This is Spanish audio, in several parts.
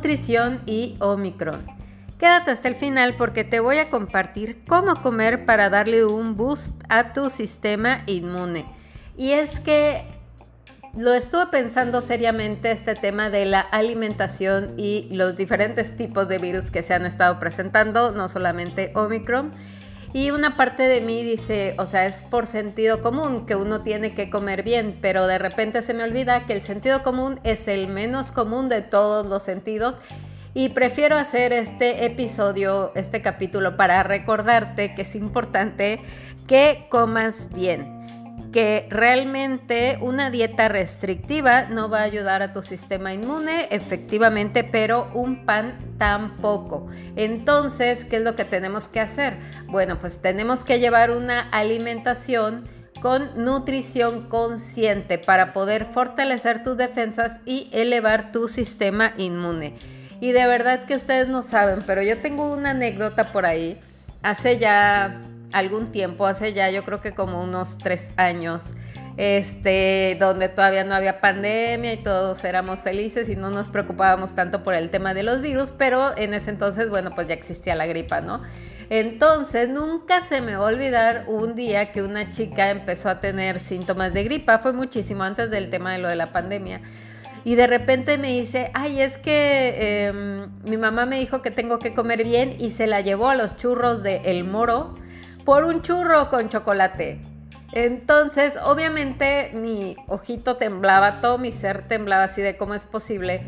nutrición y Omicron. Quédate hasta el final porque te voy a compartir cómo comer para darle un boost a tu sistema inmune. Y es que lo estuve pensando seriamente este tema de la alimentación y los diferentes tipos de virus que se han estado presentando, no solamente Omicron. Y una parte de mí dice, o sea, es por sentido común que uno tiene que comer bien, pero de repente se me olvida que el sentido común es el menos común de todos los sentidos. Y prefiero hacer este episodio, este capítulo, para recordarte que es importante que comas bien que realmente una dieta restrictiva no va a ayudar a tu sistema inmune, efectivamente, pero un pan tampoco. Entonces, ¿qué es lo que tenemos que hacer? Bueno, pues tenemos que llevar una alimentación con nutrición consciente para poder fortalecer tus defensas y elevar tu sistema inmune. Y de verdad que ustedes no saben, pero yo tengo una anécdota por ahí. Hace ya algún tiempo, hace ya yo creo que como unos tres años, este, donde todavía no había pandemia y todos éramos felices y no nos preocupábamos tanto por el tema de los virus, pero en ese entonces, bueno, pues ya existía la gripa, ¿no? Entonces, nunca se me va a olvidar un día que una chica empezó a tener síntomas de gripa, fue muchísimo antes del tema de lo de la pandemia. Y de repente me dice, ay, es que em, mi mamá me dijo que tengo que comer bien y se la llevó a los churros de El Moro por un churro con chocolate. Entonces, obviamente mi ojito temblaba, todo mi ser temblaba así de cómo es posible,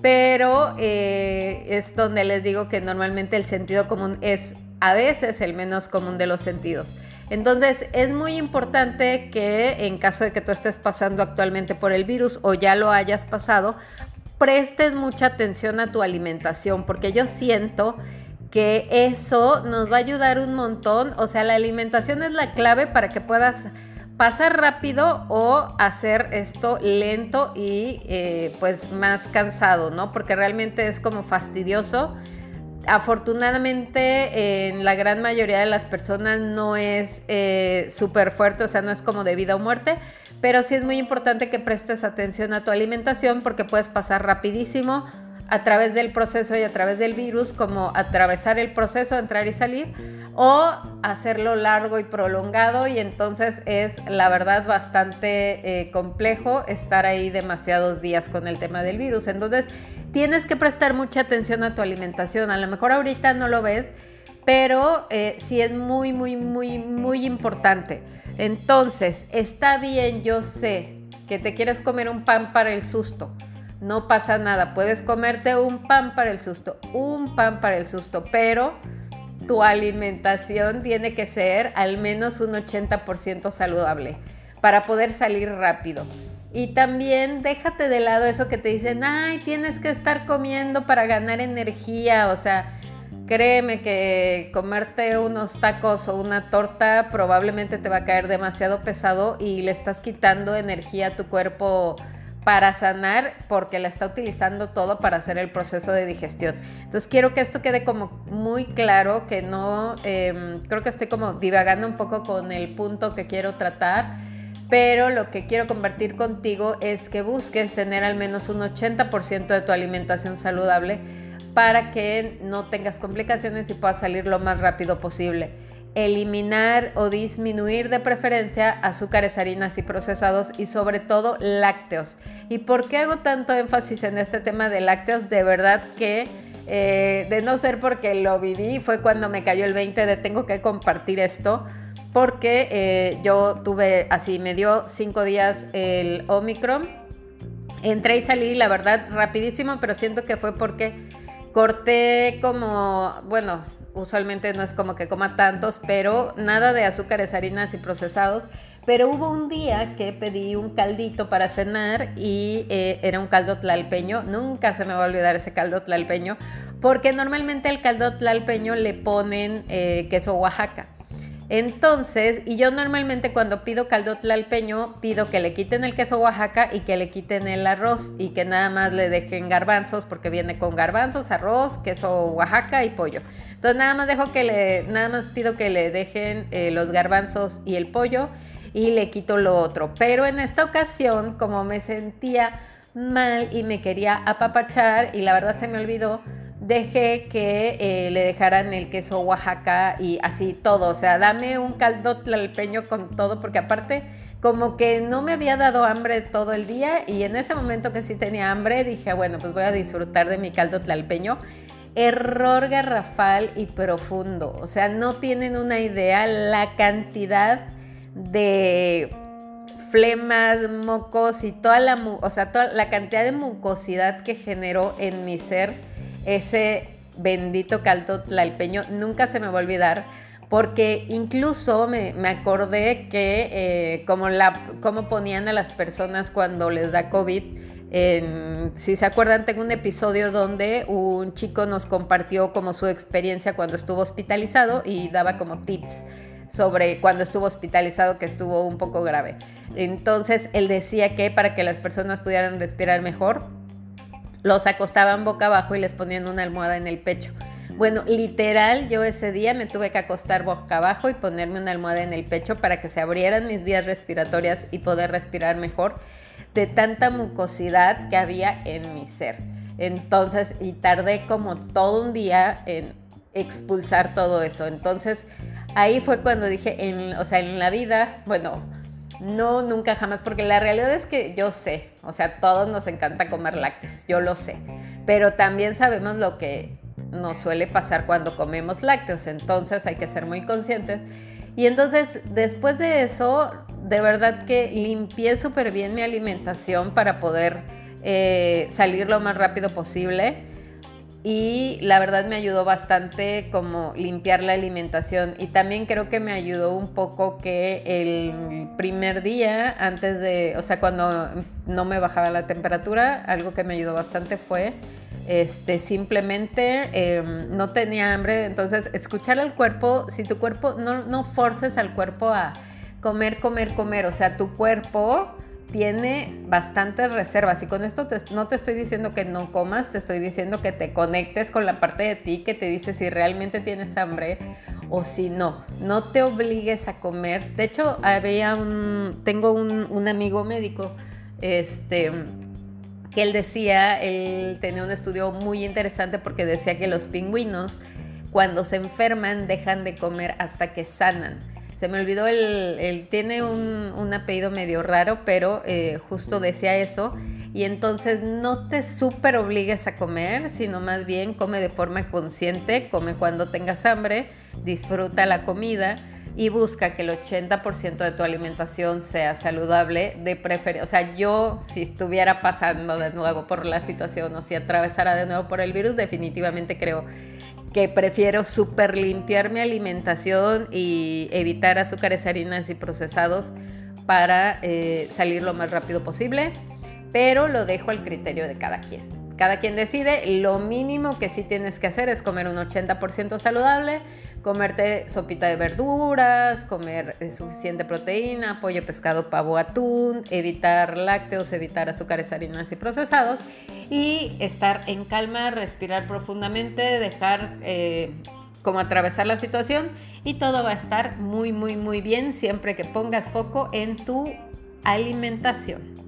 pero eh, es donde les digo que normalmente el sentido común es a veces el menos común de los sentidos. Entonces, es muy importante que en caso de que tú estés pasando actualmente por el virus o ya lo hayas pasado, prestes mucha atención a tu alimentación, porque yo siento que eso nos va a ayudar un montón. O sea, la alimentación es la clave para que puedas pasar rápido o hacer esto lento y eh, pues más cansado, ¿no? Porque realmente es como fastidioso. Afortunadamente en la gran mayoría de las personas no es eh, súper fuerte, o sea, no es como de vida o muerte, pero sí es muy importante que prestes atención a tu alimentación porque puedes pasar rapidísimo a través del proceso y a través del virus, como atravesar el proceso, entrar y salir, o hacerlo largo y prolongado y entonces es la verdad bastante eh, complejo estar ahí demasiados días con el tema del virus. Entonces tienes que prestar mucha atención a tu alimentación. A lo mejor ahorita no lo ves, pero eh, sí es muy, muy, muy, muy importante. Entonces, está bien, yo sé que te quieres comer un pan para el susto no pasa nada. Puedes comerte un pan para el susto, un pan para el susto, pero tu alimentación tiene que ser al menos un 80% saludable para poder salir rápido. Y también déjate de lado eso que te dicen, ay, tienes que estar comiendo para ganar energía. O sea, créeme que comerte unos tacos o una torta probablemente te va a caer demasiado pesado y le estás quitando energía a tu cuerpo para sanar porque la está utilizando todo para hacer el proceso de digestión. Entonces quiero que esto quede como muy claro, que no, em, creo que estoy como divagando un poco con el punto que quiero tratar, pero lo que quiero compartir contigo es que busques tener al menos un 80% de tu alimentación saludable para que no tengas complicaciones y puedas salir lo más rápido posible eliminar o disminuir de preferencia azúcares, harinas y procesados y sobre todo lácteos. ¿Y por qué hago tanto énfasis en este tema de lácteos? De verdad que eh, de no ser porque lo viví, fue cuando me cayó el 20 de tengo que compartir esto, porque eh, yo tuve así, me dio cinco días el Omicron. Entré y salí, la verdad, rapidísimo, pero siento que fue porque corté como, bueno, usualmente no es como que coma tantos, pero nada de azúcares, harinas y procesados. Pero hubo un día que pedí un caldito para cenar y eh, era un caldo tlalpeño. Nunca se me va a olvidar ese caldo tlalpeño, porque normalmente al caldo tlalpeño le ponen eh, queso Oaxaca. Entonces, y yo normalmente cuando pido caldo tlalpeño, pido que le quiten el queso Oaxaca y que le quiten el arroz y que nada más le dejen garbanzos, porque viene con garbanzos, arroz, queso Oaxaca y pollo. Entonces nada más dejo que le, nada más pido que le dejen eh, los garbanzos y el pollo y le quito lo otro. Pero en esta ocasión, como me sentía mal y me quería apapachar y la verdad se me olvidó dejé que eh, le dejaran el queso Oaxaca y así todo. O sea, dame un caldo tlalpeño con todo, porque aparte como que no me había dado hambre todo el día y en ese momento que sí tenía hambre dije, bueno, pues voy a disfrutar de mi caldo tlalpeño. Error garrafal y profundo. O sea, no tienen una idea la cantidad de flemas, mocos y toda la, o sea, toda la cantidad de mucosidad que generó en mi ser ese bendito caldo tlalpeño. Nunca se me va a olvidar porque incluso me, acordé que eh, como, la, como ponían a las personas cuando les da COVID, si se acuerdan, tengo un episodio donde un chico nos compartió como su experiencia cuando estuvo hospitalizado y daba como tips sobre cuando estuvo hospitalizado que estuvo un poco grave. Entonces él decía que para que las personas pudieran respirar mejor, los acostaban boca abajo y les ponían una almohada en el pecho. Bueno, literal, yo ese día me tuve que acostar boca abajo y ponerme una almohada en el pecho para que se abrieran mis vías respiratorias y poder respirar mejor de tanta mucosidad que había en mi ser. Entonces, y tardé como todo un día en expulsar todo eso. Entonces, ahí fue cuando dije, en, o sea, en la vida, bueno, no, nunca jamás, porque la realidad es que yo sé, o sea, todos nos encanta comer lácteos, yo lo sé, pero también sabemos lo que nos suele pasar cuando comemos lácteos, entonces hay que ser muy conscientes. Y entonces, después de eso, de verdad que limpié súper bien mi alimentación para poder eh, salir lo más rápido posible y la verdad me ayudó bastante como limpiar la alimentación y también creo que me ayudó un poco que el primer día antes de, o sea, cuando no me bajaba la temperatura, algo que me ayudó bastante fue este, simplemente em, no tenía hambre, entonces escuchar al cuerpo, si tu cuerpo, no, no forces al cuerpo a comer, comer, comer, o sea, tu cuerpo tiene bastantes reservas y con esto no te estoy diciendo que no comas, te estoy diciendo que te conectes con la parte de ti que te dice si realmente tienes hambre o si no. No te obligues a comer. De hecho, había un, tengo un, amigo médico, este, que él decía, él tenía un estudio muy interesante porque decía que los pingüinos cuando se enferman dejan de comer hasta que sanan se me olvidó el, tiene un, apellido medio raro, pero eh, justo decía eso. Y entonces no te súper obligues a comer, sino más bien come de forma consciente, come cuando tengas hambre, disfruta la comida y busca que el 80% de tu alimentación sea saludable, de preferencia, o sea, yo si estuviera pasando de nuevo por la situación o si atravesara de nuevo por el virus, definitivamente creo que prefiero super limpiar mi alimentación y evitar azúcares, harinas y procesados para eh, salir lo más rápido posible, pero lo dejo al criterio de cada quien. Cada quien decide, lo mínimo que sí tienes que hacer es comer un 80% saludable, comerte sopita de verduras, comer eh, suficiente proteína, pollo, pescado, pavo, atún, evitar lácteos, evitar azúcares, harinas y procesados y estar en calma, respirar profundamente, dejar eh, como atravesar la situación y todo va a estar muy, muy, muy bien siempre que pongas foco en tu alimentación.